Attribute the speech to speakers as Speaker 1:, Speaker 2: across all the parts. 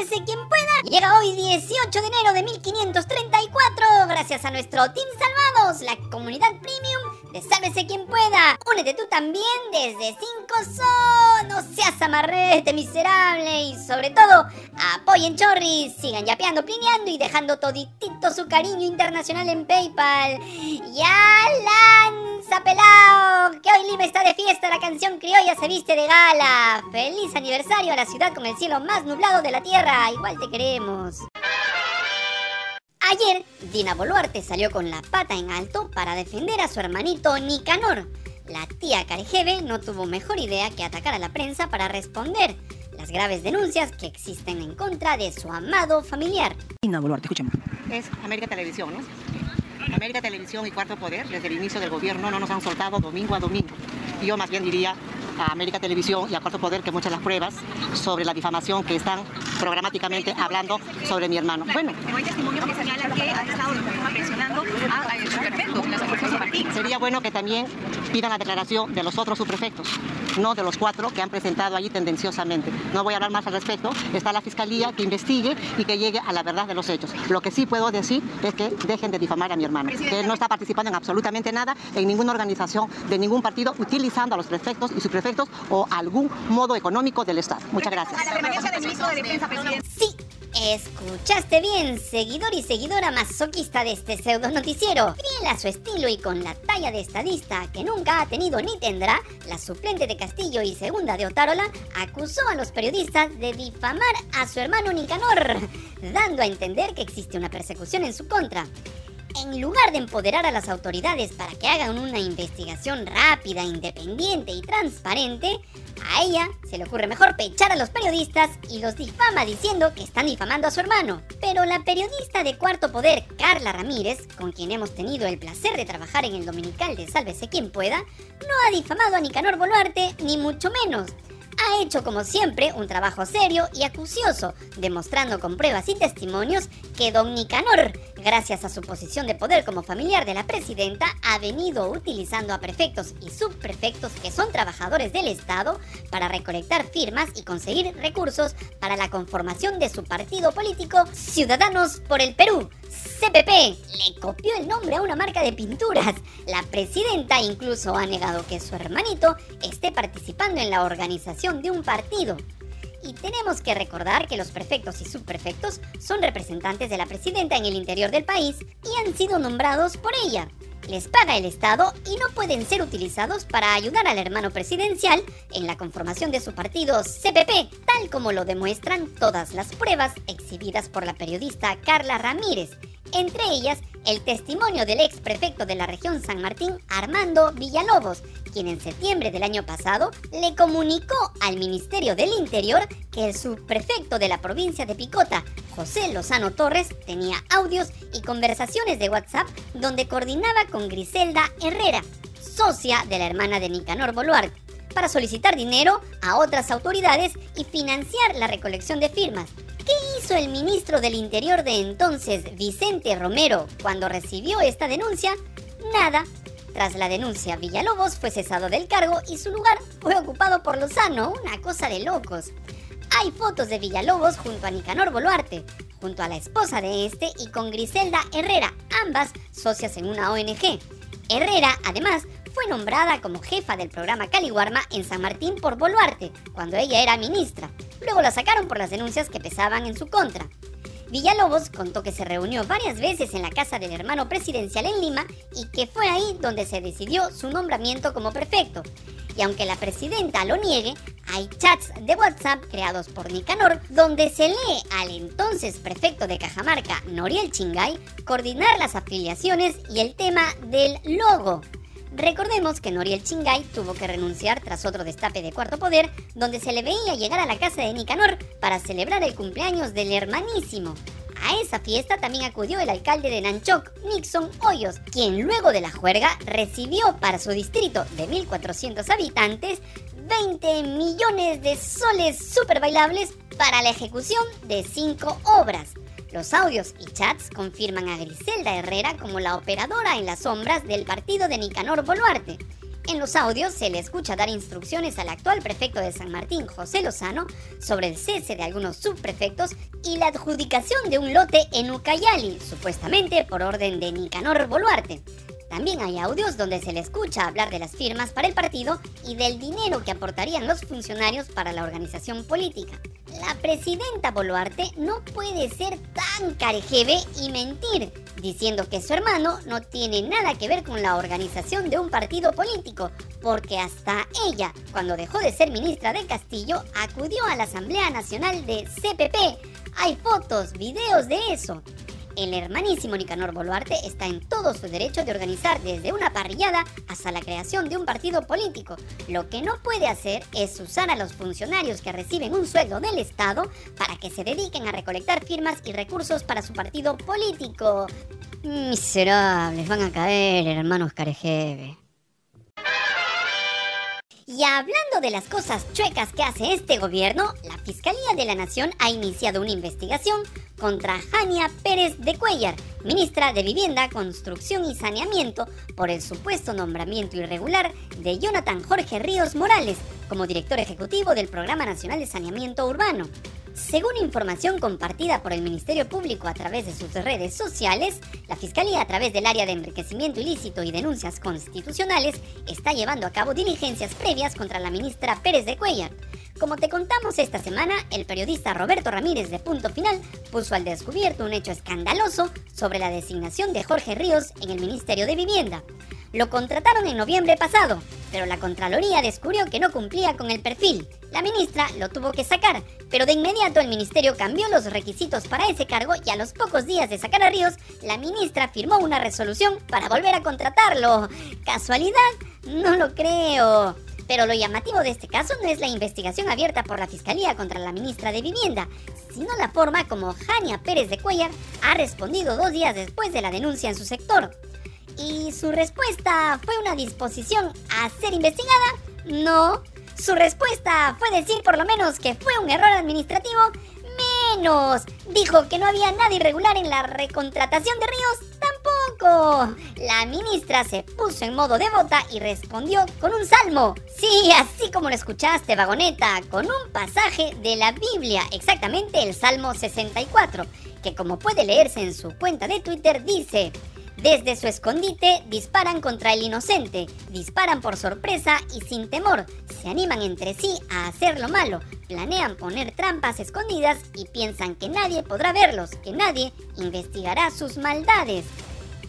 Speaker 1: Sálvese quien pueda. Llega hoy 18 de enero de 1534 gracias a nuestro Team Salvados, la comunidad premium de Sálvese quien pueda. Únete tú también desde 5 son. No seas amarrete miserable y sobre todo apoyen Chorris. Sigan yapeando, plineando y dejando toditito su cariño internacional en PayPal. Ya lanza hoy Lima está de fiesta, la canción criolla se viste de gala. Feliz aniversario a la ciudad con el cielo más nublado de la tierra. Igual te queremos. Ayer, Dina Boluarte salió con la pata en alto para defender a su hermanito Nicanor. La tía Carejeve no tuvo mejor idea que atacar a la prensa para responder las graves denuncias que existen en contra de su amado familiar.
Speaker 2: Dina Boluarte, escúchame.
Speaker 3: Es América Televisión, ¿no? América Televisión y Cuarto Poder, desde el inicio del gobierno, no nos han soltado domingo a domingo. Yo más bien diría a América Televisión y a Cuarto Poder que muchas las pruebas sobre la difamación que están programáticamente hablando sobre mi hermano. Bueno. Sería bueno que también pidan la declaración de los otros subprefectos, no de los cuatro que han presentado allí tendenciosamente. No voy a hablar más al respecto. Está la fiscalía que investigue y que llegue a la verdad de los hechos. Lo que sí puedo decir es que dejen de difamar a mi hermano, que él no está participando en absolutamente nada, en ninguna organización de ningún partido, utilizando a los prefectos y subprefectos o algún modo económico del Estado. Muchas gracias.
Speaker 4: A la permanencia del ministro de Defensa, presidente.
Speaker 1: Sí, escuchaste bien, seguidor y seguidora masoquista de este pseudo noticiero. Fiel a su estilo y con la talla de estadista que nunca ha tenido ni tendrá, la suplente de Castillo y segunda de Otárola acusó a los periodistas de difamar a su hermano Nicanor, dando a entender que existe una persecución en su contra. En lugar de empoderar a las autoridades para que hagan una investigación rápida, independiente y transparente, a ella se le ocurre mejor pechar a los periodistas y los difama diciendo que están difamando a su hermano. Pero la periodista de Cuarto Poder, Carla Ramírez, con quien hemos tenido el placer de trabajar en el Dominical de Sálvese quien pueda, no ha difamado a Nicanor Boluarte, ni mucho menos ha hecho como siempre un trabajo serio y acucioso, demostrando con pruebas y testimonios que don Nicanor, gracias a su posición de poder como familiar de la presidenta, ha venido utilizando a prefectos y subprefectos que son trabajadores del Estado para recolectar firmas y conseguir recursos para la conformación de su partido político Ciudadanos por el Perú. CPP le copió el nombre a una marca de pinturas. La presidenta incluso ha negado que su hermanito esté participando en la organización de un partido. Y tenemos que recordar que los prefectos y subprefectos son representantes de la presidenta en el interior del país y han sido nombrados por ella. Les paga el Estado y no pueden ser utilizados para ayudar al hermano presidencial en la conformación de su partido CPP, tal como lo demuestran todas las pruebas exhibidas por la periodista Carla Ramírez, entre ellas el testimonio del ex prefecto de la región San Martín, Armando Villalobos, quien en septiembre del año pasado le comunicó al Ministerio del Interior que el subprefecto de la provincia de Picota, José Lozano Torres, tenía audios y conversaciones de WhatsApp donde coordinaba con Griselda Herrera, socia de la hermana de Nicanor Boluarte, para solicitar dinero a otras autoridades y financiar la recolección de firmas. ¿Qué hizo el ministro del Interior de entonces, Vicente Romero, cuando recibió esta denuncia? Nada. Tras la denuncia, Villalobos fue cesado del cargo y su lugar fue ocupado por Lozano, una cosa de locos. Hay fotos de Villalobos junto a Nicanor Boluarte, junto a la esposa de este y con Griselda Herrera, ambas socias en una ONG. Herrera, además, fue nombrada como jefa del programa Caliwarma en San Martín por Boluarte, cuando ella era ministra. Luego la sacaron por las denuncias que pesaban en su contra. Villalobos contó que se reunió varias veces en la casa del hermano presidencial en Lima y que fue ahí donde se decidió su nombramiento como prefecto. Y aunque la presidenta lo niegue, hay chats de WhatsApp creados por Nicanor donde se lee al entonces prefecto de Cajamarca, Noriel Chingay, coordinar las afiliaciones y el tema del logo. Recordemos que Noriel Chingay tuvo que renunciar tras otro destape de Cuarto Poder, donde se le veía llegar a la casa de Nicanor para celebrar el cumpleaños del hermanísimo. A esa fiesta también acudió el alcalde de Nanchoc, Nixon Hoyos, quien luego de la juerga recibió para su distrito de 1.400 habitantes 20 millones de soles super bailables para la ejecución de cinco obras. Los audios y chats confirman a Griselda Herrera como la operadora en las sombras del partido de Nicanor Boluarte. En los audios se le escucha dar instrucciones al actual prefecto de San Martín, José Lozano, sobre el cese de algunos subprefectos y la adjudicación de un lote en Ucayali, supuestamente por orden de Nicanor Boluarte. También hay audios donde se le escucha hablar de las firmas para el partido y del dinero que aportarían los funcionarios para la organización política. La presidenta Boluarte no puede ser tan carejeve y mentir, diciendo que su hermano no tiene nada que ver con la organización de un partido político, porque hasta ella, cuando dejó de ser ministra de Castillo, acudió a la Asamblea Nacional de CPP. Hay fotos, videos de eso. El hermanísimo Nicanor Boluarte está en todo su derecho de organizar desde una parrillada hasta la creación de un partido político. Lo que no puede hacer es usar a los funcionarios que reciben un sueldo del Estado para que se dediquen a recolectar firmas y recursos para su partido político. Miserables, van a caer, hermanos Carejeve. Y hablando de las cosas chuecas que hace este gobierno, la Fiscalía de la Nación ha iniciado una investigación contra Jania Pérez de Cuellar, ministra de Vivienda, Construcción y Saneamiento, por el supuesto nombramiento irregular de Jonathan Jorge Ríos Morales como director ejecutivo del Programa Nacional de Saneamiento Urbano. Según información compartida por el Ministerio Público a través de sus redes sociales, la Fiscalía a través del área de enriquecimiento ilícito y denuncias constitucionales está llevando a cabo diligencias previas contra la ministra Pérez de Cuellar. Como te contamos esta semana, el periodista Roberto Ramírez de Punto Final puso al descubierto un hecho escandaloso sobre la designación de Jorge Ríos en el Ministerio de Vivienda. Lo contrataron en noviembre pasado, pero la Contraloría descubrió que no cumplía con el perfil. La ministra lo tuvo que sacar, pero de inmediato el ministerio cambió los requisitos para ese cargo y a los pocos días de sacar a Ríos, la ministra firmó una resolución para volver a contratarlo. ¿Casualidad? No lo creo. Pero lo llamativo de este caso no es la investigación abierta por la Fiscalía contra la ministra de Vivienda, sino la forma como Jania Pérez de Cuellar ha respondido dos días después de la denuncia en su sector. ¿Y su respuesta fue una disposición a ser investigada? No. Su respuesta fue decir por lo menos que fue un error administrativo. Menos. Dijo que no había nada irregular en la recontratación de Ríos. La ministra se puso en modo devota y respondió con un salmo. Sí, así como lo escuchaste, vagoneta, con un pasaje de la Biblia, exactamente el Salmo 64, que como puede leerse en su cuenta de Twitter dice... Desde su escondite disparan contra el inocente, disparan por sorpresa y sin temor, se animan entre sí a hacer lo malo, planean poner trampas escondidas y piensan que nadie podrá verlos, que nadie investigará sus maldades.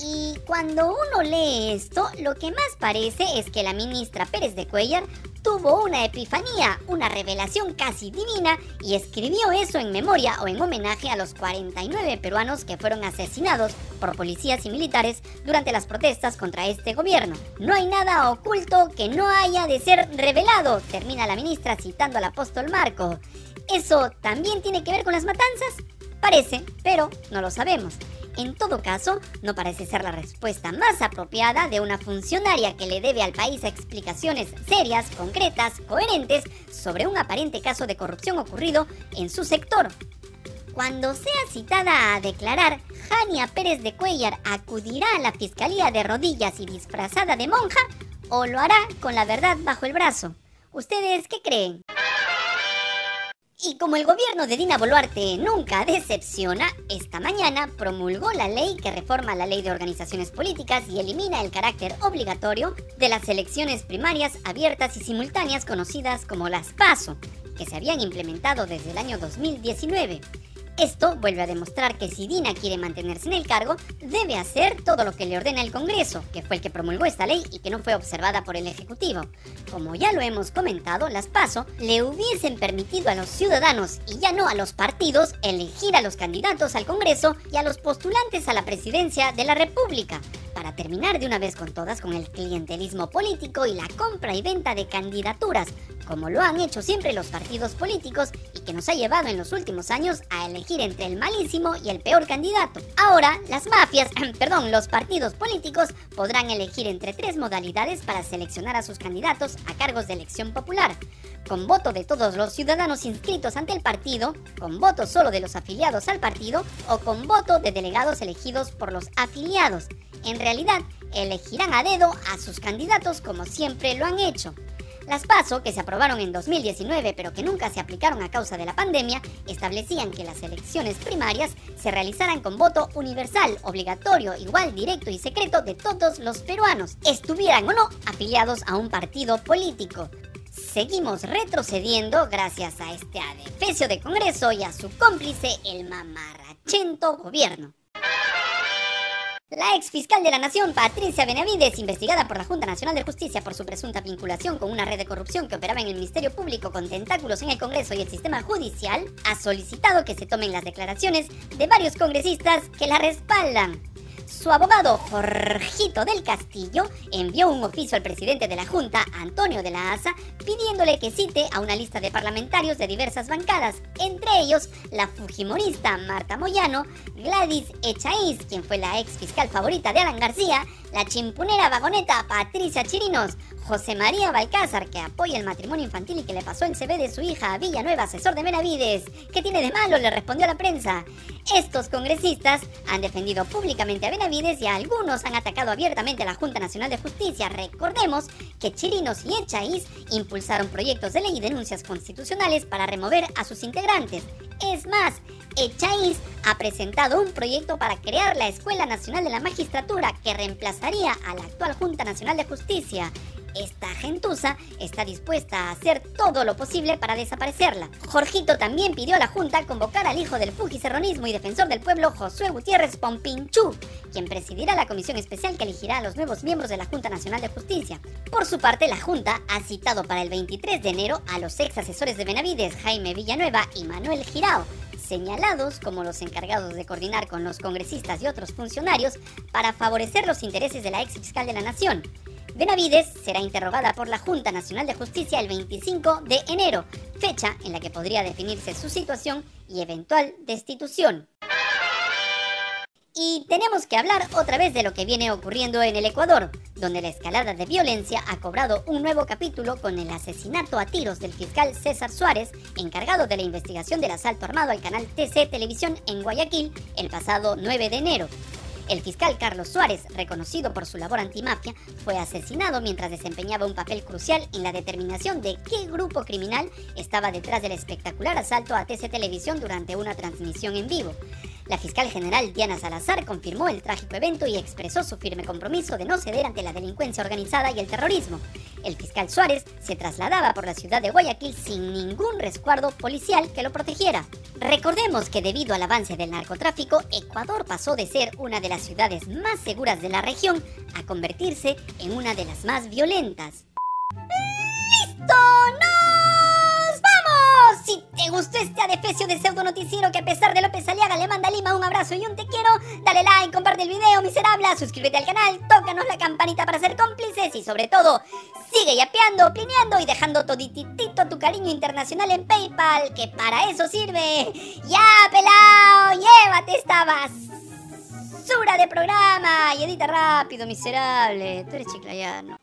Speaker 1: Y cuando uno lee esto, lo que más parece es que la ministra Pérez de Cuellar tuvo una epifanía, una revelación casi divina y escribió eso en memoria o en homenaje a los 49 peruanos que fueron asesinados por policías y militares durante las protestas contra este gobierno. No hay nada oculto que no haya de ser revelado, termina la ministra citando al apóstol Marco. ¿Eso también tiene que ver con las matanzas? Parece, pero no lo sabemos. En todo caso, no parece ser la respuesta más apropiada de una funcionaria que le debe al país explicaciones serias, concretas, coherentes sobre un aparente caso de corrupción ocurrido en su sector. Cuando sea citada a declarar, Jania Pérez de Cuellar acudirá a la fiscalía de rodillas y disfrazada de monja o lo hará con la verdad bajo el brazo. ¿Ustedes qué creen? Y como el gobierno de Dina Boluarte nunca decepciona, esta mañana promulgó la ley que reforma la ley de organizaciones políticas y elimina el carácter obligatorio de las elecciones primarias abiertas y simultáneas conocidas como las PASO, que se habían implementado desde el año 2019. Esto vuelve a demostrar que si Dina quiere mantenerse en el cargo, debe hacer todo lo que le ordena el Congreso, que fue el que promulgó esta ley y que no fue observada por el Ejecutivo. Como ya lo hemos comentado, las PASO le hubiesen permitido a los ciudadanos y ya no a los partidos elegir a los candidatos al Congreso y a los postulantes a la presidencia de la República, para terminar de una vez con todas con el clientelismo político y la compra y venta de candidaturas, como lo han hecho siempre los partidos políticos que nos ha llevado en los últimos años a elegir entre el malísimo y el peor candidato. Ahora, las mafias, perdón, los partidos políticos podrán elegir entre tres modalidades para seleccionar a sus candidatos a cargos de elección popular. Con voto de todos los ciudadanos inscritos ante el partido, con voto solo de los afiliados al partido o con voto de delegados elegidos por los afiliados. En realidad, elegirán a dedo a sus candidatos como siempre lo han hecho. Las PASO, que se aprobaron en 2019 pero que nunca se aplicaron a causa de la pandemia, establecían que las elecciones primarias se realizaran con voto universal, obligatorio, igual, directo y secreto de todos los peruanos, estuvieran o no afiliados a un partido político. Seguimos retrocediendo gracias a este adefesio de Congreso y a su cómplice, el mamarrachento gobierno. La ex fiscal de la Nación, Patricia Benavides, investigada por la Junta Nacional de Justicia por su presunta vinculación con una red de corrupción que operaba en el Ministerio Público con tentáculos en el Congreso y el sistema judicial, ha solicitado que se tomen las declaraciones de varios congresistas que la respaldan. Su abogado Jorgito del Castillo envió un oficio al presidente de la Junta, Antonio de la Asa, pidiéndole que cite a una lista de parlamentarios de diversas bancadas, entre ellos la fujimorista Marta Moyano, Gladys Echaíz, quien fue la ex fiscal favorita de Alan García, la chimpunera vagoneta Patricia Chirinos, José María Balcázar, que apoya el matrimonio infantil y que le pasó el CV de su hija a Villanueva, asesor de Benavides. ¿Qué tiene de malo? Le respondió a la prensa. Estos congresistas han defendido públicamente a Benavides y algunos han atacado abiertamente a la Junta Nacional de Justicia. Recordemos que Chirinos y Echaíz impulsaron proyectos de ley y denuncias constitucionales para remover a sus integrantes. Es más, Echaíz ha presentado un proyecto para crear la Escuela Nacional de la Magistratura que reemplazaría a la actual Junta Nacional de Justicia. Esta gentuza está dispuesta a hacer todo lo posible para desaparecerla. Jorgito también pidió a la Junta convocar al hijo del fujicerronismo y defensor del pueblo, Josué Gutiérrez Pompinchú, quien presidirá la comisión especial que elegirá a los nuevos miembros de la Junta Nacional de Justicia. Por su parte, la Junta ha citado para el 23 de enero a los ex asesores de Benavides, Jaime Villanueva y Manuel Girao, señalados como los encargados de coordinar con los congresistas y otros funcionarios para favorecer los intereses de la ex fiscal de la Nación. Benavides será interrogada por la Junta Nacional de Justicia el 25 de enero, fecha en la que podría definirse su situación y eventual destitución. Y tenemos que hablar otra vez de lo que viene ocurriendo en el Ecuador, donde la escalada de violencia ha cobrado un nuevo capítulo con el asesinato a tiros del fiscal César Suárez, encargado de la investigación del asalto armado al canal TC Televisión en Guayaquil el pasado 9 de enero. El fiscal Carlos Suárez, reconocido por su labor antimafia, fue asesinado mientras desempeñaba un papel crucial en la determinación de qué grupo criminal estaba detrás del espectacular asalto a TC Televisión durante una transmisión en vivo. La fiscal general Diana Salazar confirmó el trágico evento y expresó su firme compromiso de no ceder ante la delincuencia organizada y el terrorismo. El fiscal Suárez se trasladaba por la ciudad de Guayaquil sin ningún resguardo policial que lo protegiera. Recordemos que debido al avance del narcotráfico, Ecuador pasó de ser una de las ciudades más seguras de la región a convertirse en una de las más violentas. Si te gustó este adefesio de pseudo noticiero que a pesar de López Aliaga le manda a Lima un abrazo y un te quiero, dale like, comparte el video, miserable, suscríbete al canal, tócanos la campanita para ser cómplices y sobre todo, sigue yapeando, plineando y dejando todititito tu cariño internacional en PayPal, que para eso sirve. ¡Ya, pelao! ¡Llévate esta basura de programa! Y edita rápido, miserable. Tú eres chiclayano.